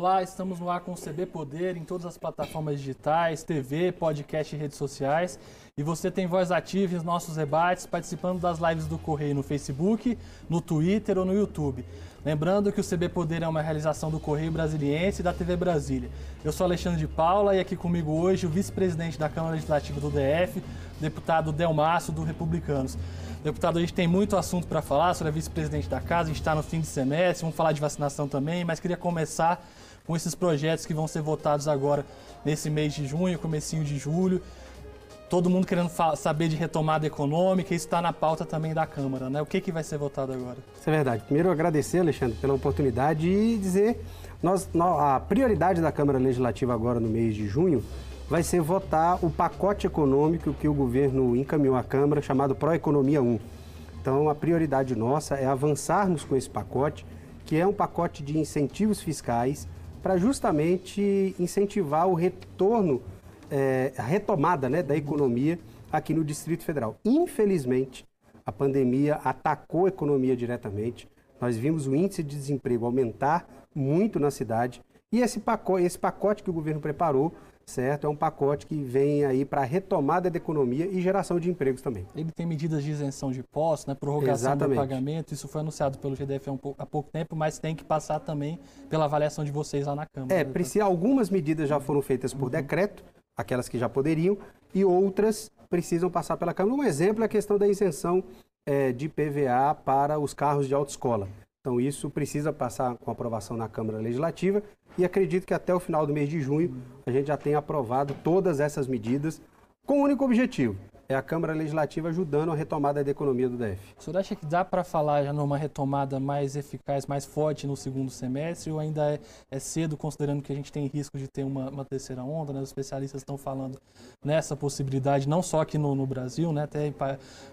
Olá, estamos no ar com o CB Poder em todas as plataformas digitais, TV, podcast e redes sociais. E você tem voz ativa em nossos debates, participando das lives do Correio no Facebook, no Twitter ou no YouTube. Lembrando que o CB Poder é uma realização do Correio Brasiliense e da TV Brasília. Eu sou Alexandre de Paula e aqui comigo hoje o vice-presidente da Câmara Legislativa do DF, deputado Delmácio, do Republicanos. Deputado, a gente tem muito assunto para falar sobre a vice-presidente da casa, a gente está no fim de semestre, vamos falar de vacinação também, mas queria começar com esses projetos que vão ser votados agora nesse mês de junho, comecinho de julho. Todo mundo querendo saber de retomada econômica, isso está na pauta também da Câmara, né? O que, que vai ser votado agora? Isso é verdade. Primeiro, agradecer, Alexandre, pela oportunidade e dizer nós, a prioridade da Câmara Legislativa agora no mês de junho vai ser votar o pacote econômico que o governo encaminhou à Câmara, chamado Proeconomia 1. Então, a prioridade nossa é avançarmos com esse pacote, que é um pacote de incentivos fiscais para justamente incentivar o retorno, é, a retomada né, da economia aqui no Distrito Federal. Infelizmente, a pandemia atacou a economia diretamente. Nós vimos o índice de desemprego aumentar muito na cidade e esse pacote, esse pacote que o governo preparou certo? É um pacote que vem aí para retomada da economia e geração de empregos também. Ele tem medidas de isenção de impostos, né? prorrogação Exatamente. do pagamento, isso foi anunciado pelo GDF há, um pouco, há, pouco tempo, mas tem que passar também pela avaliação de vocês lá na Câmara. É, precisa, algumas medidas já foram feitas por uhum. decreto, aquelas que já poderiam, e outras precisam passar pela Câmara. Um exemplo é a questão da isenção é, de PVA para os carros de autoescola. Então, isso precisa passar com aprovação na Câmara Legislativa e acredito que até o final do mês de junho a gente já tenha aprovado todas essas medidas com o único objetivo, é a Câmara Legislativa ajudando a retomada da economia do DF. O senhor acha que dá para falar já numa retomada mais eficaz, mais forte no segundo semestre, ou ainda é, é cedo, considerando que a gente tem risco de ter uma, uma terceira onda? Né? Os especialistas estão falando nessa possibilidade, não só aqui no, no Brasil, né? até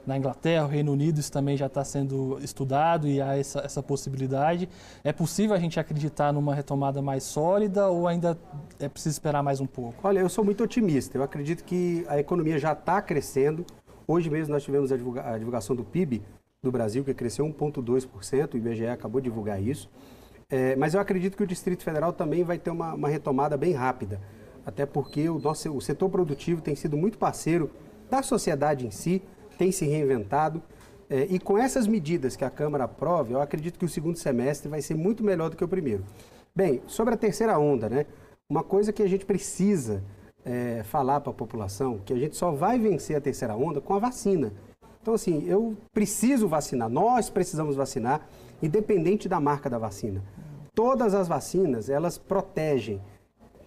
na Inglaterra, Reino Unido, isso também já está sendo estudado e há essa, essa possibilidade. É possível a gente acreditar numa retomada mais sólida ou ainda é preciso esperar mais um pouco? Olha, eu sou muito otimista. Eu acredito que a economia já está crescendo crescendo. Hoje mesmo nós tivemos a, divulga a divulgação do PIB do Brasil, que cresceu 1,2%, o IBGE acabou de divulgar isso. É, mas eu acredito que o Distrito Federal também vai ter uma, uma retomada bem rápida, até porque o, nosso, o setor produtivo tem sido muito parceiro da sociedade em si, tem se reinventado. É, e com essas medidas que a Câmara aprove, eu acredito que o segundo semestre vai ser muito melhor do que o primeiro. Bem, sobre a terceira onda, né? Uma coisa que a gente precisa é, falar para a população que a gente só vai vencer a terceira onda com a vacina. Então, assim, eu preciso vacinar, nós precisamos vacinar, independente da marca da vacina. Todas as vacinas, elas protegem.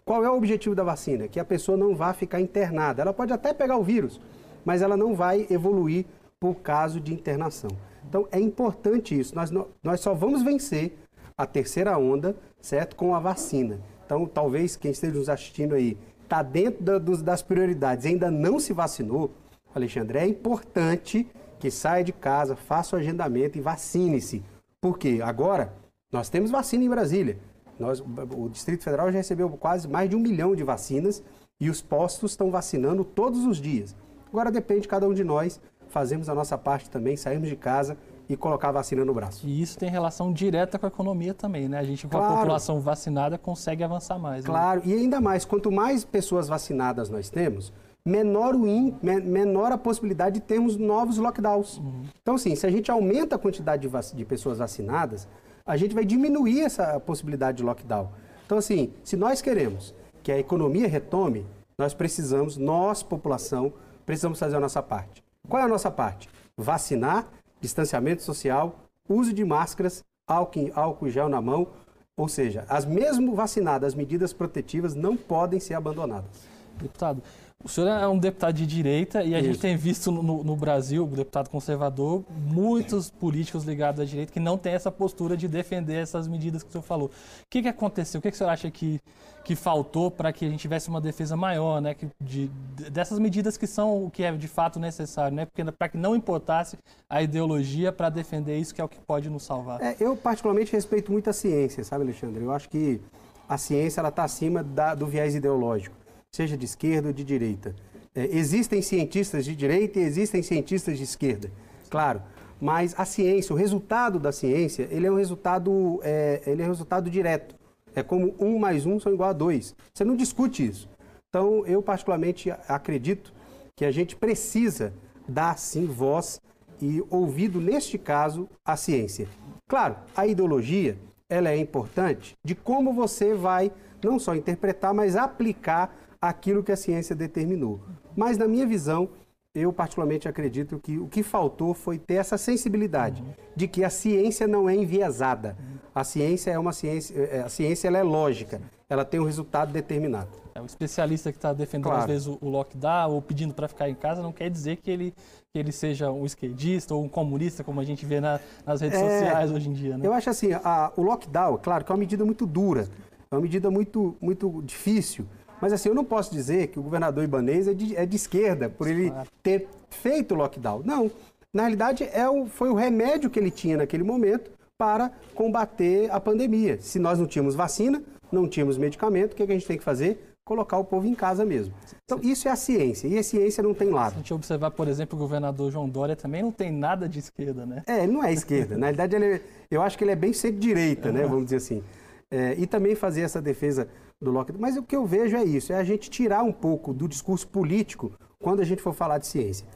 Qual é o objetivo da vacina? Que a pessoa não vá ficar internada. Ela pode até pegar o vírus, mas ela não vai evoluir por caso de internação. Então, é importante isso. Nós, nós só vamos vencer a terceira onda, certo? Com a vacina. Então, talvez quem esteja nos assistindo aí está dentro da, dos, das prioridades ainda não se vacinou, Alexandre, é importante que saia de casa, faça o agendamento e vacine-se. Porque agora nós temos vacina em Brasília. Nós, o Distrito Federal já recebeu quase mais de um milhão de vacinas e os postos estão vacinando todos os dias. Agora depende de cada um de nós, fazemos a nossa parte também, saímos de casa e colocar a vacina no braço. E isso tem relação direta com a economia também, né? A gente, com claro. a população vacinada, consegue avançar mais. Né? Claro, né? e ainda mais, quanto mais pessoas vacinadas nós temos, menor, o in, menor a possibilidade de termos novos lockdowns. Uhum. Então, assim, se a gente aumenta a quantidade de, de pessoas vacinadas, a gente vai diminuir essa possibilidade de lockdown. Então, assim, se nós queremos que a economia retome, nós precisamos, nós, população, precisamos fazer a nossa parte. Qual é a nossa parte? Vacinar distanciamento social, uso de máscaras, álcool, álcool gel na mão, ou seja, as mesmo vacinadas, as medidas protetivas não podem ser abandonadas. Deputado, o senhor é um deputado de direita e a Isso. gente tem visto no, no Brasil, o deputado conservador, muitos políticos ligados à direita que não têm essa postura de defender essas medidas que o senhor falou. O que, que aconteceu? O que, que o senhor acha que, que faltou para que a gente tivesse uma defesa maior né, que, de, dessas medidas que são o que é de fato necessário, né? Porque para que não importasse a ideologia para defender isso que é o que pode nos salvar. É, eu particularmente respeito muito a ciência, sabe, Alexandre? Eu acho que a ciência ela está acima da, do viés ideológico seja de esquerda ou de direita. É, existem cientistas de direita e existem cientistas de esquerda, claro. Mas a ciência, o resultado da ciência, ele é um resultado, é, ele é um resultado direto. É como um mais um são igual a dois. Você não discute isso. Então, eu particularmente acredito que a gente precisa dar, sim, voz e ouvido, neste caso, à ciência. Claro, a ideologia, ela é importante de como você vai não só interpretar, mas aplicar aquilo que a ciência determinou. Mas, na minha visão, eu particularmente acredito que o que faltou foi ter essa sensibilidade uhum. de que a ciência não é enviesada. A ciência é uma ciência, é, a ciência ela é lógica, ela tem um resultado determinado. É, o especialista que está defendendo claro. às vezes o, o lockdown ou pedindo para ficar em casa não quer dizer que ele, que ele seja um esquerdista ou um comunista, como a gente vê na, nas redes é, sociais hoje em dia. Né? Eu acho assim, a, o lockdown, claro, que é uma medida muito dura, é uma medida muito, muito difícil. Mas assim, eu não posso dizer que o governador Ibanez é de, é de esquerda por ele ter feito o lockdown. Não. Na realidade, é o, foi o remédio que ele tinha naquele momento para combater a pandemia. Se nós não tínhamos vacina, não tínhamos medicamento, o que, é que a gente tem que fazer? Colocar o povo em casa mesmo. Então, isso é a ciência. E a ciência não tem lado. Se a gente observar, por exemplo, o governador João Dória também não tem nada de esquerda, né? É, ele não é esquerda. Na realidade, ele é, eu acho que ele é bem centro-direita, né? Vamos dizer assim. É, e também fazer essa defesa do lockdown. Mas o que eu vejo é isso, é a gente tirar um pouco do discurso político quando a gente for falar de ciência.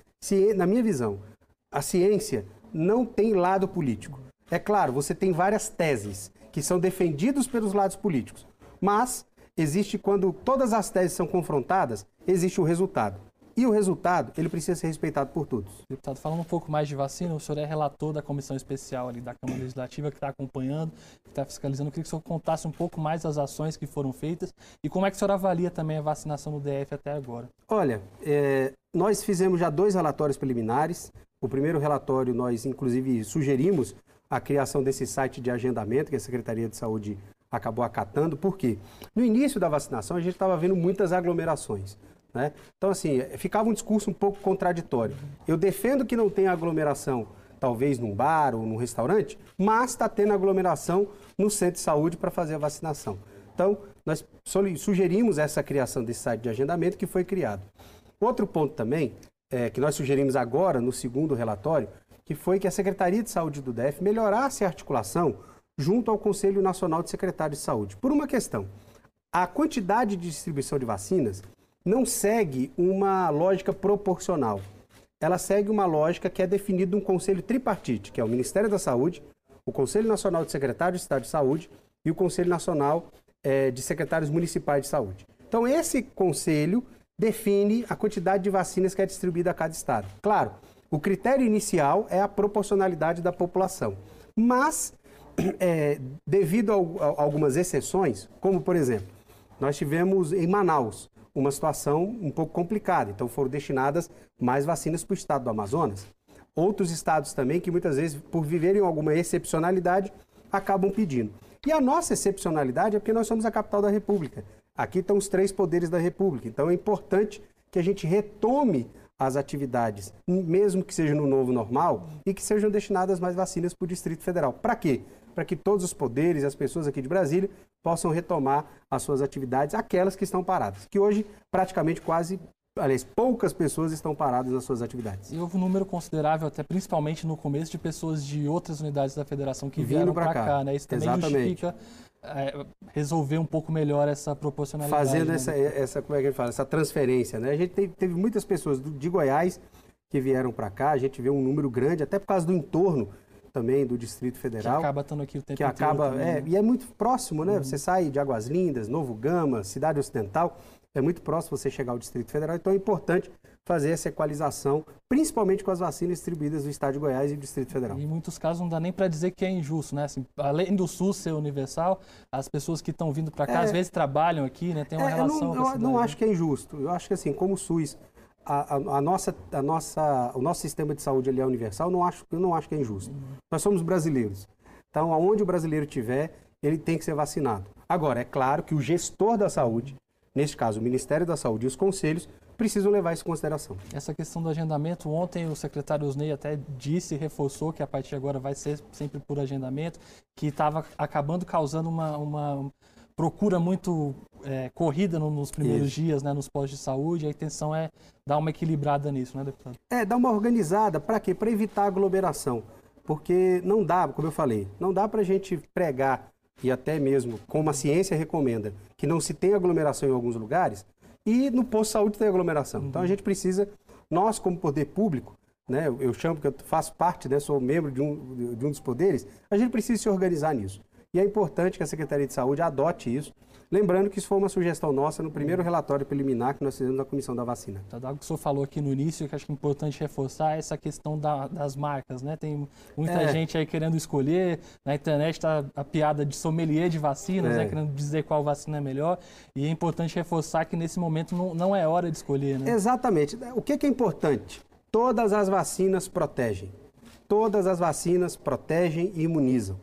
na minha visão, a ciência não tem lado político. É claro, você tem várias teses que são defendidas pelos lados políticos, mas existe quando todas as teses são confrontadas, existe o resultado. E o resultado, ele precisa ser respeitado por todos. Deputado, falando um pouco mais de vacina, o senhor é relator da comissão especial ali da Câmara Legislativa que está acompanhando, que está fiscalizando. Eu queria que o senhor contasse um pouco mais das ações que foram feitas e como é que o senhor avalia também a vacinação no DF até agora. Olha, é, nós fizemos já dois relatórios preliminares. O primeiro relatório, nós inclusive sugerimos a criação desse site de agendamento que a Secretaria de Saúde acabou acatando. Por quê? No início da vacinação, a gente estava vendo muitas aglomerações. Né? Então, assim, ficava um discurso um pouco contraditório. Eu defendo que não tenha aglomeração, talvez num bar ou num restaurante, mas está tendo aglomeração no centro de saúde para fazer a vacinação. Então, nós sugerimos essa criação desse site de agendamento que foi criado. Outro ponto também, é, que nós sugerimos agora, no segundo relatório, que foi que a Secretaria de Saúde do DF melhorasse a articulação junto ao Conselho Nacional de Secretários de Saúde. Por uma questão, a quantidade de distribuição de vacinas não segue uma lógica proporcional. Ela segue uma lógica que é definida um conselho tripartite, que é o Ministério da Saúde, o Conselho Nacional de Secretários de Estado de Saúde e o Conselho Nacional é, de Secretários Municipais de Saúde. Então, esse conselho define a quantidade de vacinas que é distribuída a cada estado. Claro, o critério inicial é a proporcionalidade da população, mas, é, devido a, a algumas exceções, como por exemplo, nós tivemos em Manaus uma situação um pouco complicada. Então foram destinadas mais vacinas para o estado do Amazonas. Outros estados também que muitas vezes, por viverem alguma excepcionalidade, acabam pedindo. E a nossa excepcionalidade é porque nós somos a capital da República. Aqui estão os três poderes da República. Então é importante que a gente retome as atividades, mesmo que seja no novo normal, e que sejam destinadas mais vacinas para o Distrito Federal. Para quê? Para que todos os poderes e as pessoas aqui de Brasília possam retomar as suas atividades, aquelas que estão paradas, que hoje praticamente quase aliás, poucas pessoas estão paradas nas suas atividades. E houve um número considerável, até principalmente no começo, de pessoas de outras unidades da federação que vieram para cá. cá. né? Isso também Exatamente. justifica é, resolver um pouco melhor essa proporcionalidade. Fazendo né? essa, essa, como é que ele fala, essa transferência. Né? A gente teve, teve muitas pessoas de Goiás que vieram para cá, a gente vê um número grande, até por causa do entorno também do Distrito Federal. Que acaba estando aqui o tempo que acaba, também, é, né? E é muito próximo, né? Uhum. Você sai de Águas Lindas, Novo Gama, Cidade Ocidental, é muito próximo você chegar ao Distrito Federal, então é importante fazer essa equalização, principalmente com as vacinas distribuídas do Estado de Goiás e do Distrito Federal. Em muitos casos não dá nem para dizer que é injusto, né? Assim, além do SUS ser universal, as pessoas que estão vindo para cá é, às vezes trabalham aqui, né? Tem uma é, relação. Eu não, eu não acho que é injusto. Eu acho que assim, como o SUS a, a, nossa, a nossa, o nosso sistema de saúde ali é universal, não acho, eu não acho que é injusto. Uhum. Nós somos brasileiros. Então, aonde o brasileiro tiver, ele tem que ser vacinado. Agora, é claro que o gestor da saúde, neste caso o Ministério da Saúde e os conselhos, precisam levar isso em consideração. Essa questão do agendamento, ontem o secretário Osney até disse reforçou que a partir de agora vai ser sempre por agendamento, que estava acabando causando uma, uma procura muito é, corrida no, nos primeiros Isso. dias, né, nos postos de saúde. A intenção é dar uma equilibrada nisso, né, deputado? É, dar uma organizada. Para quê? Para evitar aglomeração. Porque não dá, como eu falei, não dá para a gente pregar e até mesmo como a ciência recomenda, que não se tenha aglomeração em alguns lugares, e no posto de saúde tem aglomeração. Uhum. Então a gente precisa, nós como poder público, né, eu, eu chamo que eu faço parte, né, sou membro de um, de um dos poderes, a gente precisa se organizar nisso. E é importante que a Secretaria de Saúde adote isso Lembrando que isso foi uma sugestão nossa no primeiro relatório preliminar que nós fizemos na Comissão da Vacina. Tá, algo que o senhor falou aqui no início, que acho que é importante reforçar, é essa questão da, das marcas, né? Tem muita é. gente aí querendo escolher, na internet está a piada de sommelier de vacinas, né? é. né? querendo dizer qual vacina é melhor, e é importante reforçar que nesse momento não, não é hora de escolher, né? Exatamente. O que, que é importante? Todas as vacinas protegem. Todas as vacinas protegem e imunizam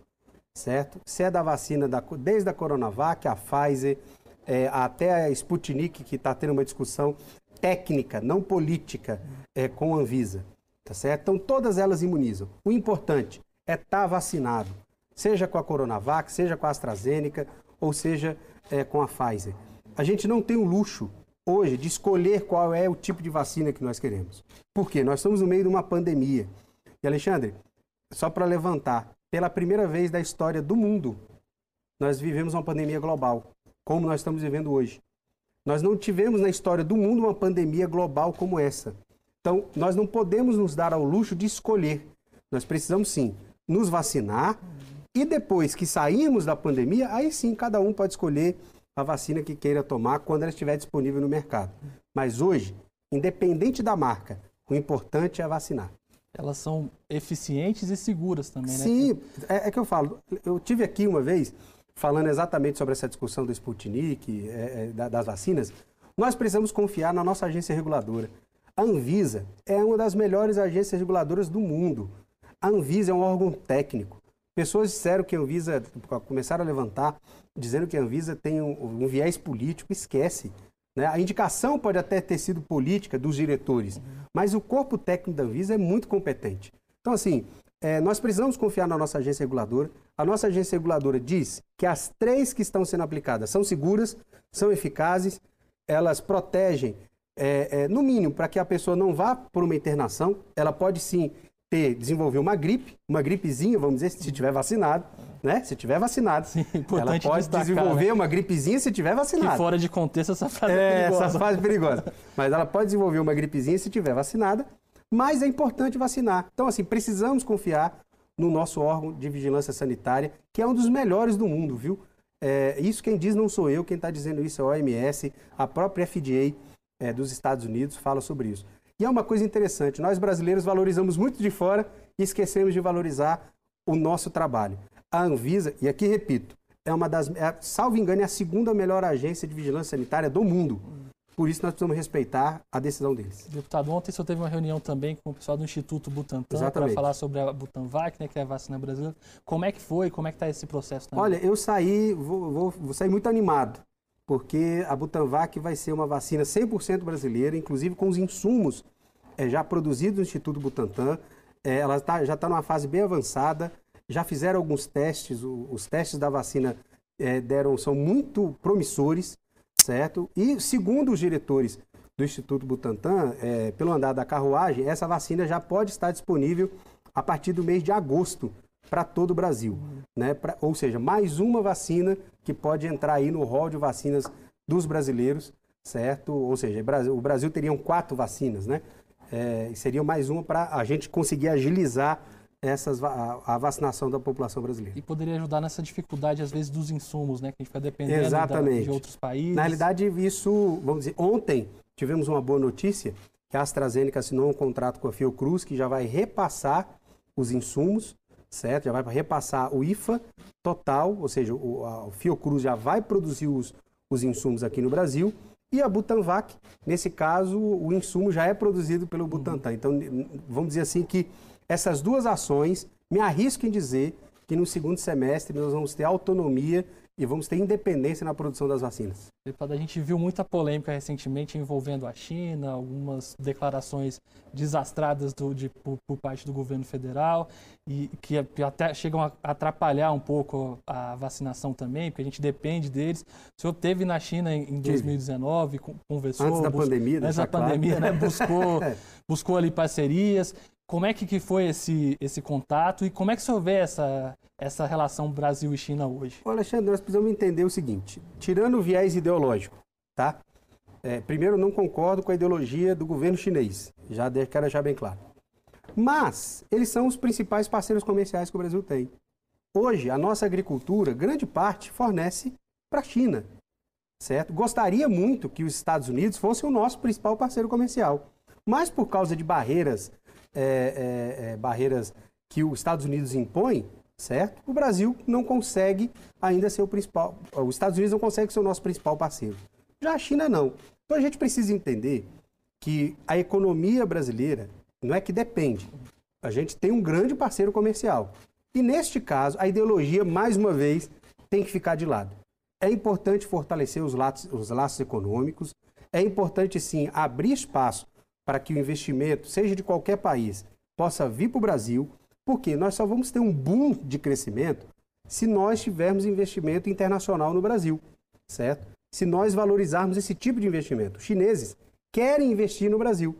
certo? Se é da vacina, da, desde a Coronavac, a Pfizer, é, até a Sputnik, que está tendo uma discussão técnica, não política, é, com a Anvisa, tá certo? Então, todas elas imunizam. O importante é estar tá vacinado, seja com a Coronavac, seja com a AstraZeneca, ou seja é, com a Pfizer. A gente não tem o luxo hoje de escolher qual é o tipo de vacina que nós queremos. Por quê? Nós estamos no meio de uma pandemia. E, Alexandre, só para levantar, pela primeira vez da história do mundo, nós vivemos uma pandemia global, como nós estamos vivendo hoje. Nós não tivemos na história do mundo uma pandemia global como essa. Então, nós não podemos nos dar ao luxo de escolher. Nós precisamos sim nos vacinar e depois que sairmos da pandemia, aí sim cada um pode escolher a vacina que queira tomar quando ela estiver disponível no mercado. Mas hoje, independente da marca, o importante é vacinar elas são eficientes e seguras também, né? Sim, é, é, que eu falo. Eu tive aqui uma vez falando exatamente sobre essa discussão do Sputnik, é, é, das vacinas. Nós precisamos confiar na nossa agência reguladora. A Anvisa é uma das melhores agências reguladoras do mundo. A Anvisa é um órgão técnico. Pessoas disseram que a Anvisa, começaram a levantar, dizendo que a Anvisa tem um, um viés político. Esquece. Né? A indicação pode até ter sido política dos diretores, uhum. mas o corpo técnico da Anvisa é muito competente. Então, assim, é, nós precisamos confiar na nossa agência reguladora. A nossa agência reguladora diz que as três que estão sendo aplicadas são seguras, são eficazes, elas protegem, é, é, no mínimo, para que a pessoa não vá por uma internação. Ela pode sim ter, desenvolver uma gripe, uma gripezinha, vamos dizer, se estiver vacinado né? Se tiver vacinado. Sim, ela pode destacar, desenvolver né? uma gripezinha se tiver vacinado. Que fora de contexto essa frase é, é perigosa. Essa frase é perigosa. Mas ela pode desenvolver uma gripezinha se tiver vacinada, mas é importante vacinar. Então, assim, precisamos confiar no nosso órgão de vigilância sanitária, que é um dos melhores do mundo, viu? É, isso quem diz não sou eu, quem está dizendo isso é a OMS, a própria FDA é, dos Estados Unidos fala sobre isso. E é uma coisa interessante, nós brasileiros valorizamos muito de fora e esquecemos de valorizar o nosso trabalho a Anvisa, e aqui repito, é uma das, é, salvo engano, é a segunda melhor agência de vigilância sanitária do mundo. Por isso nós precisamos respeitar a decisão deles. Deputado, ontem você teve uma reunião também com o pessoal do Instituto Butantan para falar sobre a Butanvac, né, que é a vacina brasileira. Como é que foi? Como é que está esse processo? Também? Olha, eu saí, vou, vou, vou sair muito animado, porque a Butanvac vai ser uma vacina 100% brasileira, inclusive com os insumos é, já produzidos no Instituto Butantan. É, ela tá, já está numa fase bem avançada já fizeram alguns testes, os testes da vacina é, deram, são muito promissores, certo? E segundo os diretores do Instituto Butantan, pelo andar da carruagem, essa vacina já pode estar disponível a partir do mês de agosto para todo o Brasil. Né? Pra, ou seja, mais uma vacina que pode entrar aí no rol de vacinas dos brasileiros, certo? Ou seja, o Brasil teria quatro vacinas, né? É, seria mais uma para a gente conseguir agilizar essas, a, a, vacinação da população brasileira. E poderia ajudar nessa dificuldade, às vezes, dos insumos, né? Que a gente fica dependendo da, de outros países. Na realidade, isso, vamos dizer, ontem tivemos uma boa notícia, que a AstraZeneca assinou um contrato com a Fiocruz, que já vai repassar os insumos, certo? Já vai repassar o IFA total, ou seja, o, a, o Fiocruz já vai produzir os, os insumos aqui no Brasil, e a Butanvac, nesse caso, o insumo já é produzido pelo Butantan. Então, vamos dizer assim que essas duas ações, me arrisco em dizer que no segundo semestre nós vamos ter autonomia e vamos ter independência na produção das vacinas. Deputado, a gente viu muita polêmica recentemente envolvendo a China, algumas declarações desastradas do, de, por, por, parte do governo federal e que até chegam a atrapalhar um pouco a vacinação também, porque a gente depende deles. O senhor teve na China em, em 2019, conversou... Antes da bus, pandemia, Antes da claro. pandemia, né? Buscou, buscou ali parcerias. Como é que foi esse, esse contato e como é que o senhor vê essa, essa relação Brasil e China hoje? Olha, Alexandre, nós precisamos entender o seguinte: tirando o viés ideológico, tá? É, primeiro, não concordo com a ideologia do governo chinês, já quero deixar bem claro. Mas eles são os principais parceiros comerciais que o Brasil tem. Hoje, a nossa agricultura, grande parte, fornece para a China, certo? Gostaria muito que os Estados Unidos fossem o nosso principal parceiro comercial, mas por causa de barreiras, é, é, é, barreiras que os Estados Unidos impõem, certo? O Brasil não consegue ainda ser o principal, os Estados Unidos não consegue ser o nosso principal parceiro. Já a China não. Então a gente precisa entender que a economia brasileira não é que depende. A gente tem um grande parceiro comercial. E neste caso, a ideologia, mais uma vez, tem que ficar de lado. É importante fortalecer os laços, os laços econômicos, é importante sim abrir espaço para que o investimento, seja de qualquer país, possa vir para o Brasil, porque nós só vamos ter um boom de crescimento se nós tivermos investimento internacional no Brasil, certo? Se nós valorizarmos esse tipo de investimento. Os chineses querem investir no Brasil,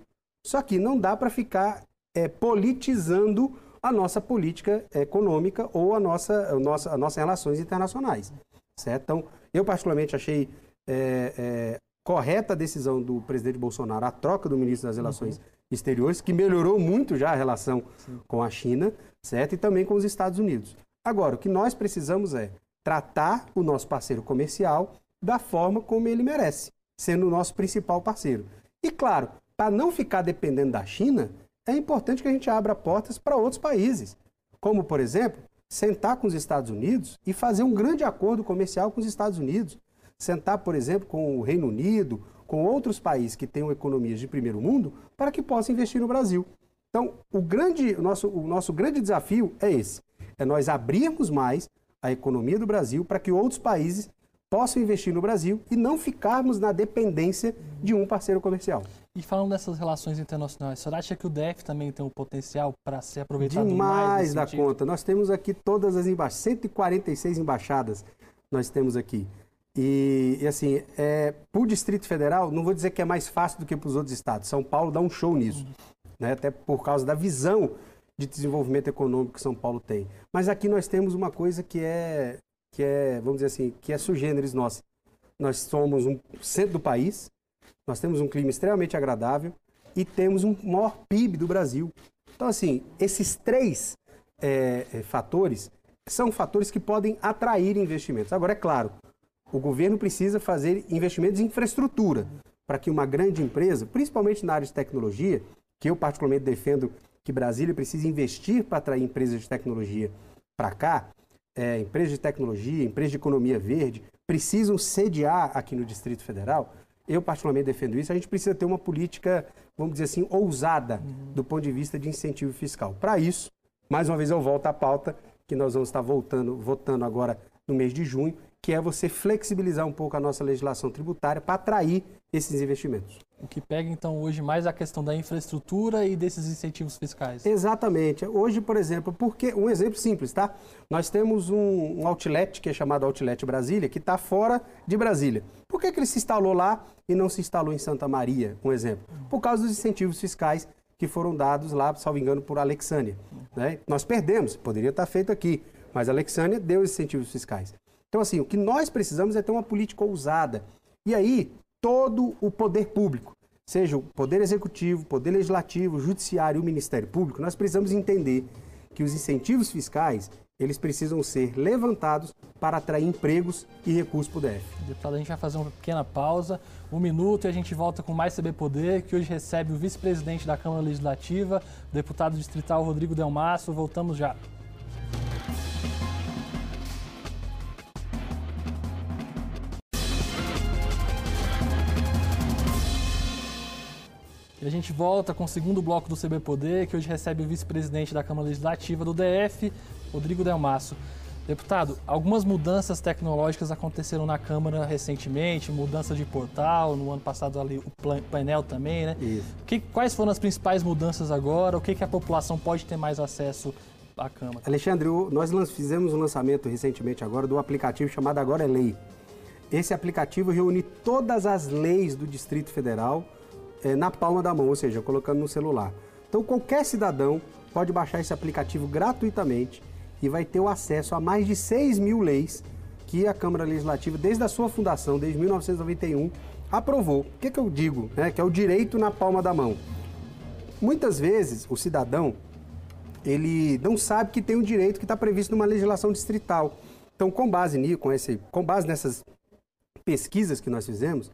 só que não dá para ficar é, politizando a nossa política econômica ou a nossa, a nossa, as nossas relações internacionais. Certo? Então, eu particularmente achei é, é, correta a decisão do presidente Bolsonaro, a troca do ministro das Relações uhum. Exteriores, que melhorou muito já a relação Sim. com a China, certo? E também com os Estados Unidos. Agora, o que nós precisamos é tratar o nosso parceiro comercial da forma como ele merece, sendo o nosso principal parceiro. E claro, para não ficar dependendo da China, é importante que a gente abra portas para outros países, como, por exemplo, sentar com os Estados Unidos e fazer um grande acordo comercial com os Estados Unidos. Sentar, por exemplo, com o Reino Unido, com outros países que tenham economias de primeiro mundo, para que possam investir no Brasil. Então, o, grande, o, nosso, o nosso grande desafio é esse: é nós abrirmos mais a economia do Brasil para que outros países possam investir no Brasil e não ficarmos na dependência de um parceiro comercial. E falando dessas relações internacionais, você acha que o DF também tem um potencial para ser aproveitado Demais mais da sentido? conta. Nós temos aqui todas as embaixadas, 146 embaixadas nós temos aqui. E, e assim, é, para o Distrito Federal, não vou dizer que é mais fácil do que para os outros estados. São Paulo dá um show nisso, né? até por causa da visão de desenvolvimento econômico que São Paulo tem. Mas aqui nós temos uma coisa que é, que é vamos dizer assim, que é sugêneres nossa. Nós somos um centro do país, nós temos um clima extremamente agradável e temos um maior PIB do Brasil. Então, assim, esses três é, é, fatores são fatores que podem atrair investimentos. Agora, é claro, o governo precisa fazer investimentos em infraestrutura para que uma grande empresa, principalmente na área de tecnologia, que eu particularmente defendo que Brasília precisa investir para atrair empresas de tecnologia para cá, é, empresas de tecnologia, empresas de economia verde, precisam sediar aqui no Distrito Federal eu particularmente defendo isso, a gente precisa ter uma política, vamos dizer assim, ousada uhum. do ponto de vista de incentivo fiscal. Para isso, mais uma vez eu volto à pauta que nós vamos estar voltando, votando agora no mês de junho, que é você flexibilizar um pouco a nossa legislação tributária para atrair esses investimentos. O que pega então hoje mais a questão da infraestrutura e desses incentivos fiscais. Exatamente. Hoje, por exemplo, porque um exemplo simples, tá? Nós temos um, um outlet que é chamado Outlet Brasília, que está fora de Brasília. Por que, que ele se instalou lá e não se instalou em Santa Maria, um exemplo? Por causa dos incentivos fiscais que foram dados lá, salvo engano, por Alexânia. Né? Nós perdemos, poderia estar feito aqui, mas a Alexânia deu os incentivos fiscais. Então, assim, o que nós precisamos é ter uma política ousada. E aí, todo o poder público, seja o poder executivo, poder legislativo, judiciário e o Ministério Público, nós precisamos entender que os incentivos fiscais eles precisam ser levantados para atrair empregos e recursos para o DF. Deputado, a gente vai fazer uma pequena pausa, um minuto, e a gente volta com mais CB Poder, que hoje recebe o vice-presidente da Câmara Legislativa, deputado distrital Rodrigo Delmasso. Voltamos já. E a gente volta com o segundo bloco do CB Poder, que hoje recebe o vice-presidente da Câmara Legislativa do DF, Rodrigo Delmasso. Deputado, algumas mudanças tecnológicas aconteceram na Câmara recentemente, mudança de portal, no ano passado ali o painel também, né? Isso. Que, quais foram as principais mudanças agora? O que, que a população pode ter mais acesso à Câmara? Alexandre, nós fizemos um lançamento recentemente agora do aplicativo chamado Agora é Lei. Esse aplicativo reúne todas as leis do Distrito Federal, é, na palma da mão, ou seja, colocando no celular. Então, qualquer cidadão pode baixar esse aplicativo gratuitamente e vai ter o acesso a mais de 6 mil leis que a Câmara Legislativa, desde a sua fundação, desde 1991, aprovou. O que, que eu digo? Né? Que é o direito na palma da mão. Muitas vezes, o cidadão, ele não sabe que tem um direito que está previsto numa legislação distrital. Então, com base, nisso, com, esse, com base nessas pesquisas que nós fizemos,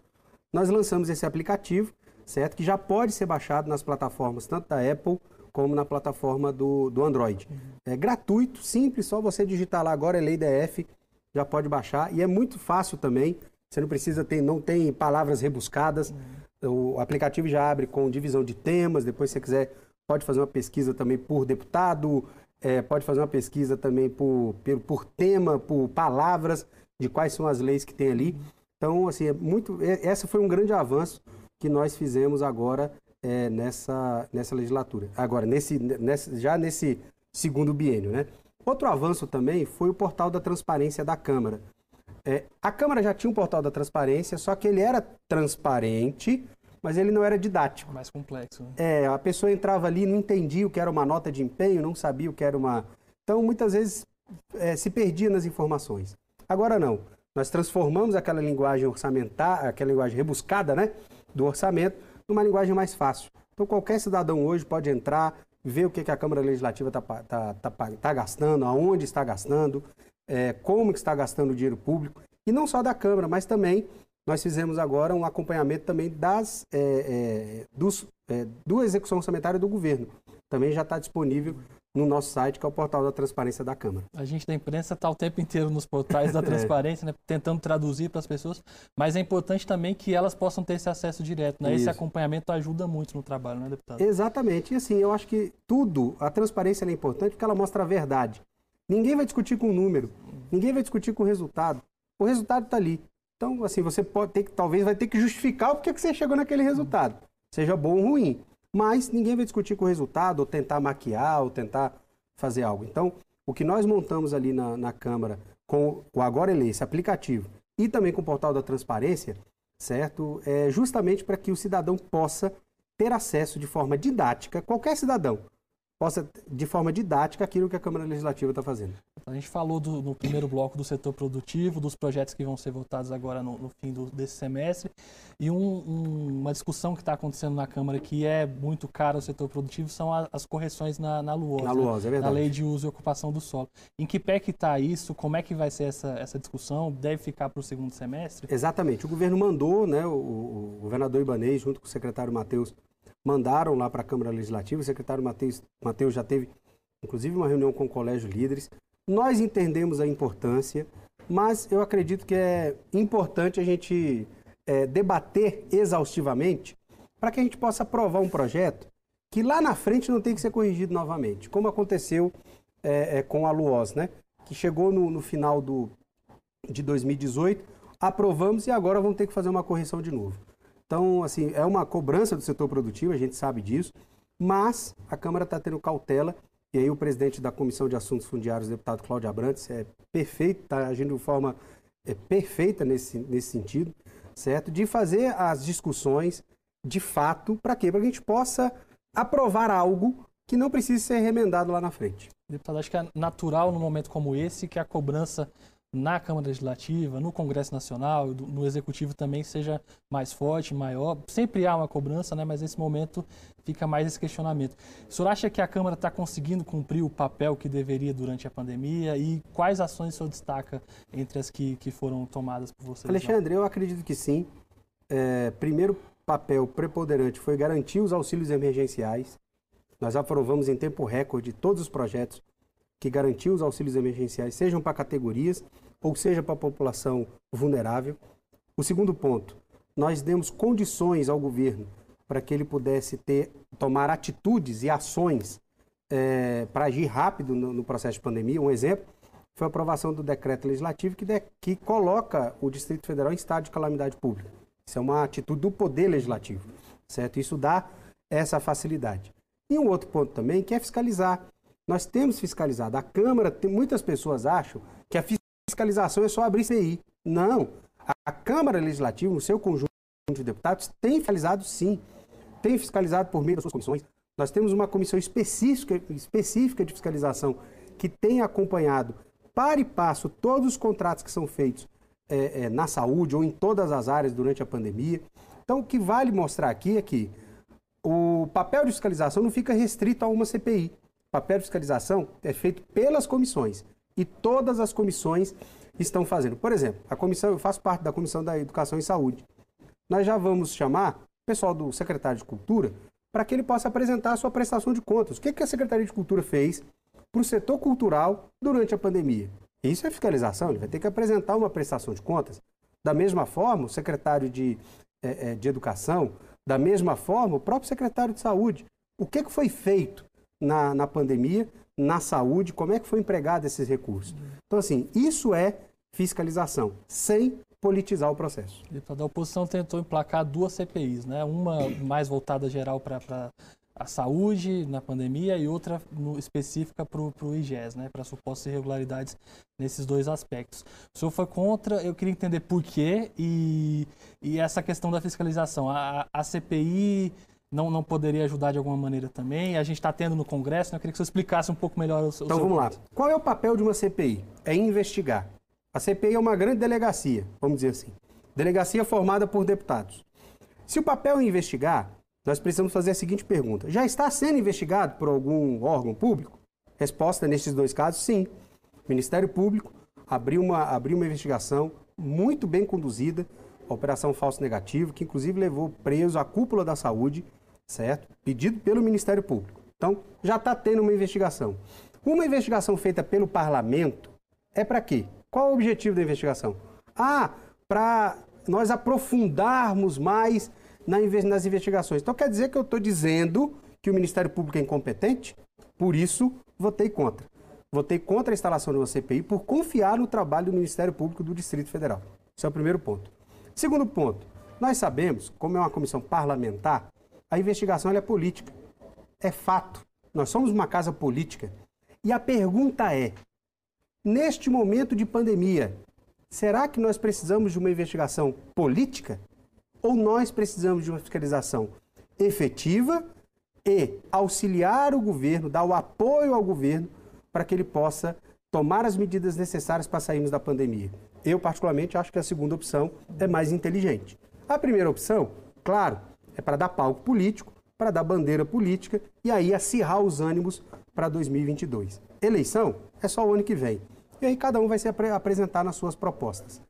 nós lançamos esse aplicativo, certo? Que já pode ser baixado nas plataformas tanto da Apple como na plataforma do, do Android. É gratuito, simples, só você digitar lá agora é lei DF, já pode baixar e é muito fácil também. Você não precisa ter, não tem palavras rebuscadas. O aplicativo já abre com divisão de temas. Depois, se você quiser, pode fazer uma pesquisa também por deputado, é, pode fazer uma pesquisa também por, por, por, tema, por palavras de quais são as leis que tem ali. Então, assim, é muito. É, essa foi um grande avanço que nós fizemos agora é, nessa, nessa legislatura. Agora, nesse, nesse, já nesse segundo biênio, né? Outro avanço também foi o portal da transparência da Câmara. É, a Câmara já tinha um portal da transparência, só que ele era transparente, mas ele não era didático. Mais complexo. Né? É, a pessoa entrava ali, não entendia o que era uma nota de empenho, não sabia o que era uma. Então, muitas vezes, é, se perdia nas informações. Agora não. Nós transformamos aquela linguagem orçamentar, aquela linguagem rebuscada, né, do orçamento, numa linguagem mais fácil. Então, qualquer cidadão hoje pode entrar, ver o que, que a Câmara Legislativa está tá, tá, tá gastando, aonde está gastando, é, como está gastando o dinheiro público, e não só da Câmara, mas também nós fizemos agora um acompanhamento também das, é, é, dos, é, do execução orçamentária do governo. Também já está disponível no nosso site, que é o portal da transparência da Câmara. A gente da imprensa está o tempo inteiro nos portais da é. transparência, né, tentando traduzir para as pessoas, mas é importante também que elas possam ter esse acesso direto. Né? Esse acompanhamento ajuda muito no trabalho, né, deputado? Exatamente. E assim, eu acho que tudo, a transparência é importante porque ela mostra a verdade. Ninguém vai discutir com o número, ninguém vai discutir com o resultado. O resultado está ali. Então, assim, você pode ter que, talvez vai ter que justificar o porquê que você chegou naquele resultado, seja bom ou ruim. Mas ninguém vai discutir com o resultado, ou tentar maquiar, ou tentar fazer algo. Então, o que nós montamos ali na, na Câmara com o Agora Ele, esse aplicativo, e também com o portal da transparência, certo? É justamente para que o cidadão possa ter acesso de forma didática, qualquer cidadão, possa, de forma didática, aquilo que a Câmara Legislativa está fazendo. A gente falou do, no primeiro bloco do setor produtivo, dos projetos que vão ser votados agora no, no fim do, desse semestre, e um, um, uma discussão que está acontecendo na Câmara que é muito cara ao setor produtivo são a, as correções na, na LUOS. Na LUOS, né? é verdade. Na Lei de Uso e Ocupação do Solo. Em que pé que está isso? Como é que vai ser essa, essa discussão? Deve ficar para o segundo semestre? Exatamente. O governo mandou, né, o, o governador Ibanez, junto com o secretário Matheus, mandaram lá para a Câmara Legislativa. O secretário Matheus já teve, inclusive, uma reunião com o Colégio Líderes. Nós entendemos a importância, mas eu acredito que é importante a gente é, debater exaustivamente para que a gente possa aprovar um projeto que lá na frente não tem que ser corrigido novamente, como aconteceu é, é, com a Luoz, né? que chegou no, no final do, de 2018, aprovamos e agora vamos ter que fazer uma correção de novo. Então, assim, é uma cobrança do setor produtivo, a gente sabe disso, mas a Câmara está tendo cautela, e aí o presidente da Comissão de Assuntos Fundiários, deputado Cláudio Abrantes, é perfeito, está agindo de forma é, perfeita nesse, nesse sentido, certo? De fazer as discussões de fato, para quê? Para que a gente possa aprovar algo que não precise ser remendado lá na frente. Deputado, acho que é natural num momento como esse que a cobrança na Câmara Legislativa, no Congresso Nacional, no Executivo também seja mais forte, maior. Sempre há uma cobrança, né? mas nesse momento fica mais esse questionamento. O senhor acha que a Câmara está conseguindo cumprir o papel que deveria durante a pandemia e quais ações o senhor destaca entre as que, que foram tomadas por vocês? Alexandre, eu acredito que sim. É, primeiro papel preponderante foi garantir os auxílios emergenciais. Nós aprovamos em tempo recorde todos os projetos que garantiu os auxílios emergenciais, sejam para categorias ou seja para a população vulnerável. O segundo ponto, nós demos condições ao governo para que ele pudesse ter, tomar atitudes e ações é, para agir rápido no, no, processo de pandemia. Um exemplo foi a aprovação do decreto legislativo que, de, que coloca o Distrito Federal em estado de calamidade pública. Isso é uma atitude do poder legislativo, certo? Isso dá essa facilidade. E um outro ponto também que é fiscalizar. Nós temos fiscalizado. A Câmara, tem, muitas pessoas acham que a fiscalização é só abrir CI. Não. A, Câmara Legislativa, no seu conjunto de deputados, tem fiscalizado sim. Tem fiscalizado por meio das suas comissões. Nós temos uma comissão específica, específica de fiscalização que tem acompanhado para e passo todos os contratos que são feitos é, é, na saúde ou em todas as áreas durante a pandemia. Então, o que vale mostrar aqui é que o papel de fiscalização não fica restrito a uma CPI. O papel de fiscalização é feito pelas comissões e todas as comissões estão fazendo. Por exemplo, a comissão, eu faço parte da Comissão da Educação e Saúde. Nós já vamos chamar o pessoal do secretário de Cultura para que ele possa apresentar a sua prestação de contas. O que, que a Secretaria de Cultura fez para o setor cultural durante a pandemia? Isso é fiscalização, ele vai ter que apresentar uma prestação de contas. Da mesma forma, o secretário de, é, de Educação, da mesma forma, o próprio secretário de Saúde. O que, que foi feito na, na pandemia, na saúde, como é que foi empregado esses recursos? Então, assim, isso é fiscalização, sem politizar o processo. A oposição tentou emplacar duas CPIs, né? uma mais voltada geral para a saúde na pandemia e outra no, específica para o IGES, né? para supostas irregularidades nesses dois aspectos. O senhor foi contra, eu queria entender por quê e, e essa questão da fiscalização. A, a CPI não, não poderia ajudar de alguma maneira também? A gente está tendo no Congresso, né? eu queria que você explicasse um pouco melhor o, o Então vamos ponto. lá. Qual é o papel de uma CPI? É investigar. A CPI é uma grande delegacia, vamos dizer assim. Delegacia formada por deputados. Se o papel é investigar, nós precisamos fazer a seguinte pergunta: já está sendo investigado por algum órgão público? Resposta nesses dois casos: sim. O Ministério Público abriu uma, abriu uma investigação muito bem conduzida, a Operação Falso Negativo, que inclusive levou preso a cúpula da saúde, certo? Pedido pelo Ministério Público. Então, já está tendo uma investigação. Uma investigação feita pelo parlamento é para quê? Qual o objetivo da investigação? Ah, para nós aprofundarmos mais nas investigações. Então quer dizer que eu estou dizendo que o Ministério Público é incompetente? Por isso, votei contra. Votei contra a instalação de uma CPI por confiar no trabalho do Ministério Público do Distrito Federal. Esse é o primeiro ponto. Segundo ponto, nós sabemos, como é uma comissão parlamentar, a investigação é política. É fato. Nós somos uma casa política. E a pergunta é: neste momento de pandemia, será que nós precisamos de uma investigação política? Ou nós precisamos de uma fiscalização efetiva e auxiliar o governo, dar o apoio ao governo para que ele possa tomar as medidas necessárias para sairmos da pandemia? Eu, particularmente, acho que a segunda opção é mais inteligente. A primeira opção, claro, é para dar palco político, para dar bandeira política e aí acirrar os ânimos para 2022. Eleição é só o ano que vem. E aí cada um vai se ap apresentar nas suas propostas.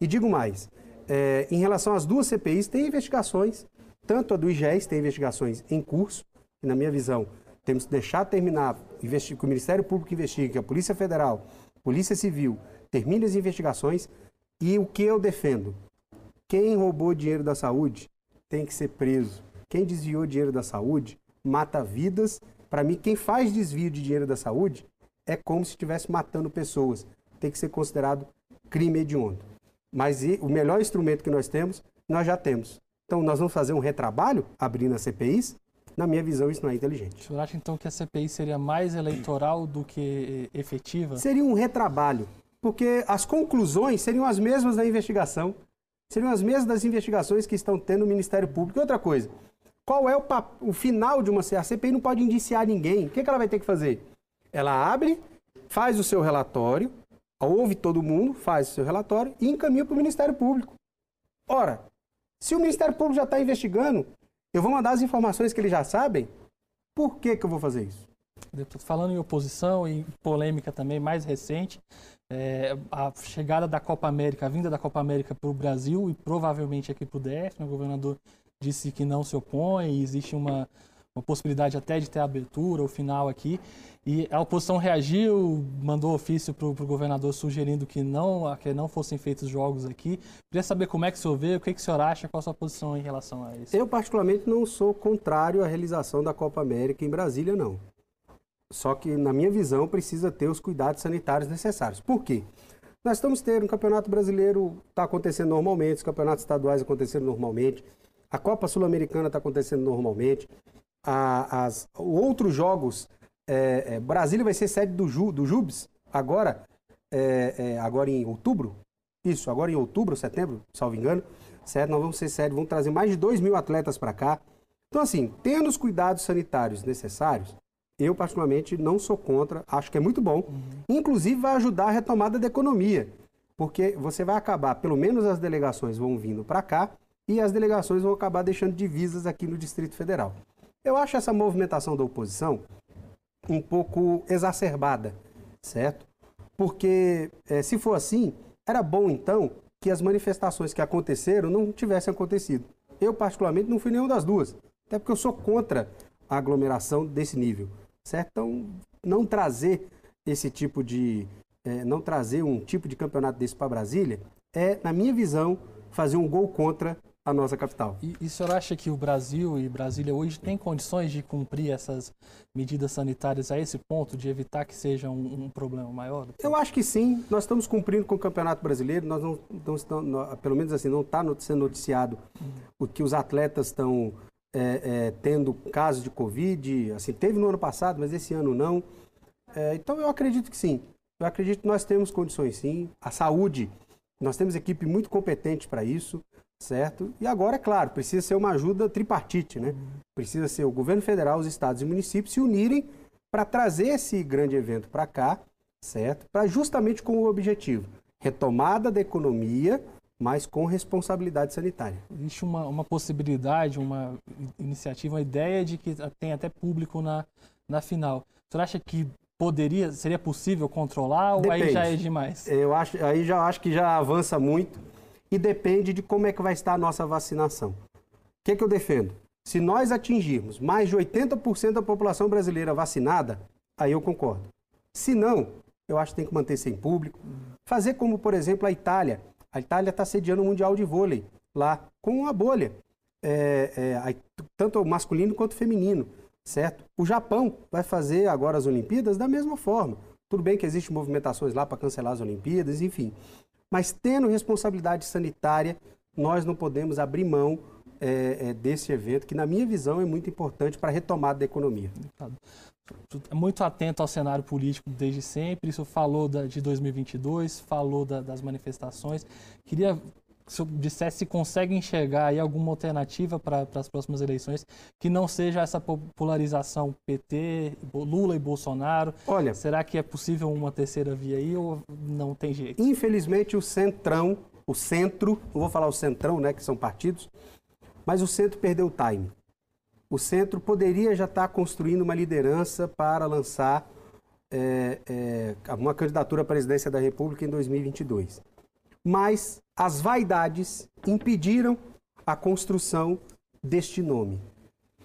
E digo mais, é, em relação às duas CPIs, tem investigações, tanto a do IGES tem investigações em curso, que na minha visão temos que deixar terminar, que o Ministério Público investigue, que a Polícia Federal, Polícia Civil, termine as investigações. E o que eu defendo? Quem roubou dinheiro da saúde tem que ser preso. Quem desviou dinheiro da saúde mata vidas. Para mim, quem faz desvio de dinheiro da saúde é como se estivesse matando pessoas. Tem que ser considerado crime hediondo. Mas o melhor instrumento que nós temos, nós já temos. Então, nós vamos fazer um retrabalho, abrindo as CPIs. Na minha visão, isso não é inteligente. O senhor acha, então, que a CPI seria mais eleitoral do que efetiva? Seria um retrabalho, porque as conclusões seriam as mesmas da investigação, seriam as mesmas investigações que estão tendo no Ministério Público. E outra coisa, qual é o, o final de uma CPI? A CPI não pode indiciar ninguém. O que, que ela vai ter que fazer? Ela abre, faz o seu relatório, ouve todo mundo, faz o seu relatório e encaminha para o Ministério Público. Ora, se o Ministério Público já está investigando, eu vou mandar as informações que eles já sabem, por que, que eu vou fazer isso? Falando em oposição e polêmica também mais recente, é, a chegada da Copa América, a vinda da Copa América para o Brasil e provavelmente aqui para o DF, né, o governador disse que não se opõe, existe uma, uma possibilidade até de ter abertura, o final aqui. E a oposição reagiu, mandou ofício para o governador sugerindo que não, que não fossem feitos jogos aqui. Queria saber como é que o senhor vê, o que, que o senhor acha, qual a sua posição em relação a isso. Eu, particularmente, não sou contrário à realização da Copa América em Brasília, não. Só que, na minha visão, precisa ter os cuidados sanitários necessários. Por quê? Nós estamos tendo um campeonato brasileiro, está acontecendo normalmente, os campeonatos estaduais acontecendo normalmente, a Copa Sul-Americana está acontecendo normalmente a, as, outros jogos. É, é, Brasília vai ser sede do, Ju, do Jubes agora, é, é, agora em outubro. Isso, agora em outubro, setembro, salvo engano. Certo? Nós vamos ser sede, vamos trazer mais de 2 mil atletas para cá. Então, assim, tendo os cuidados sanitários necessários, eu, particularmente, não sou contra, acho que é muito bom. Uhum. Inclusive, vai ajudar a retomada da economia, porque você vai acabar, pelo menos as delegações vão vindo para cá e as delegações vão acabar deixando divisas aqui no Distrito Federal. Eu acho essa movimentação da oposição um pouco exacerbada, certo? Porque, é, se for assim, era bom, então, que as manifestações que aconteceram não tivessem acontecido. Eu, particularmente, não fui nenhuma das duas, até porque eu sou contra a aglomeração desse nível certo? Então, não trazer esse tipo de. É, não trazer um tipo de campeonato desse para Brasília é, na minha visão, fazer um gol contra a nossa capital. E, e o senhor acha que o Brasil e Brasília hoje têm condições de cumprir essas medidas sanitárias a esse ponto, de evitar que seja um, um problema maior? Eu acho que sim. Nós estamos cumprindo com o Campeonato Brasileiro. Nós não, não estamos, pelo menos assim, não está sendo noticiado uhum. o que os atletas estão é, é, tendo casos de Covid, assim, teve no ano passado, mas esse ano não. É, então eu acredito que sim. Eu acredito que nós temos condições sim. A saúde, nós temos equipe muito competente para isso, certo? E agora, é claro, precisa ser uma ajuda tripartite, né? Precisa ser o governo federal, os estados e municípios se unirem para trazer esse grande evento para cá, certo? Para justamente com o objetivo retomada da economia, mas com responsabilidade sanitária. Existe uma, uma possibilidade, uma iniciativa, uma ideia de que tem até público na, na final. Você acha que poderia, seria possível controlar depende. ou aí já é demais? Eu acho, aí já acho que já avança muito e depende de como é que vai estar a nossa vacinação. O que, é que eu defendo? Se nós atingirmos mais de 80% da população brasileira vacinada, aí eu concordo. Se não, eu acho que tem que manter sem público. Fazer como, por exemplo, a Itália. A Itália está sediando o Mundial de Vôlei lá, com uma bolha, é, é, tanto masculino quanto feminino, certo? O Japão vai fazer agora as Olimpíadas da mesma forma. Tudo bem que existem movimentações lá para cancelar as Olimpíadas, enfim. Mas tendo responsabilidade sanitária, nós não podemos abrir mão é, é desse evento, que na minha visão é muito importante para a retomada da economia muito atento ao cenário político desde sempre. Isso falou da, de 2022, falou da, das manifestações. Queria que o senhor dissesse se consegue enxergar aí alguma alternativa para as próximas eleições que não seja essa popularização PT, Lula e Bolsonaro. Olha, será que é possível uma terceira via aí ou não tem jeito? Infelizmente o centrão, o centro, não vou falar o centrão, né, que são partidos, mas o centro perdeu o time o centro poderia já estar construindo uma liderança para lançar é, é, uma candidatura à presidência da República em 2022. Mas as vaidades impediram a construção deste nome.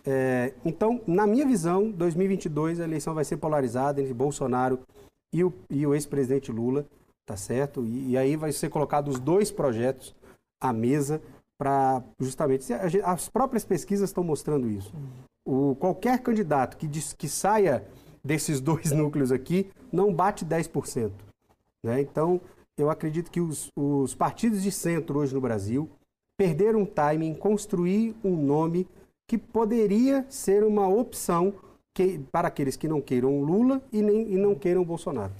É, então, na minha visão, 2022 a eleição vai ser polarizada entre Bolsonaro e o, o ex-presidente Lula, tá certo? E, e aí vai ser colocados os dois projetos à mesa para justamente as próprias pesquisas estão mostrando isso. O, qualquer candidato que diz que saia desses dois núcleos aqui não bate 10%. Né? Então, eu acredito que os, os partidos de centro hoje no Brasil perderam time em construir um nome que poderia ser uma opção que, para aqueles que não queiram Lula e, nem, e não queiram Bolsonaro.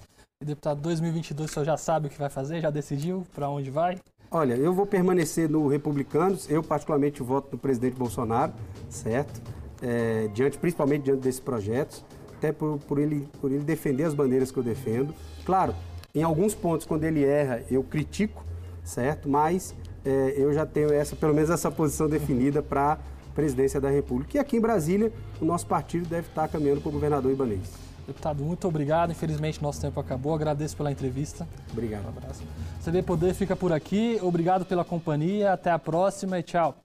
Deputado, 2022 o senhor já sabe o que vai fazer? Já decidiu para onde vai? Olha, eu vou permanecer no Republicanos, eu particularmente voto no presidente Bolsonaro, certo? É, diante, principalmente diante desses projetos, até por, por, ele, por ele defender as bandeiras que eu defendo. Claro, em alguns pontos, quando ele erra, eu critico, certo? Mas é, eu já tenho essa, pelo menos essa posição definida para a presidência da República. E aqui em Brasília, o nosso partido deve estar caminhando para o governador Ibanez. Deputado, muito obrigado. Infelizmente, nosso tempo acabou. Agradeço pela entrevista. Obrigado. Um abraço. CD Poder fica por aqui. Obrigado pela companhia. Até a próxima e tchau.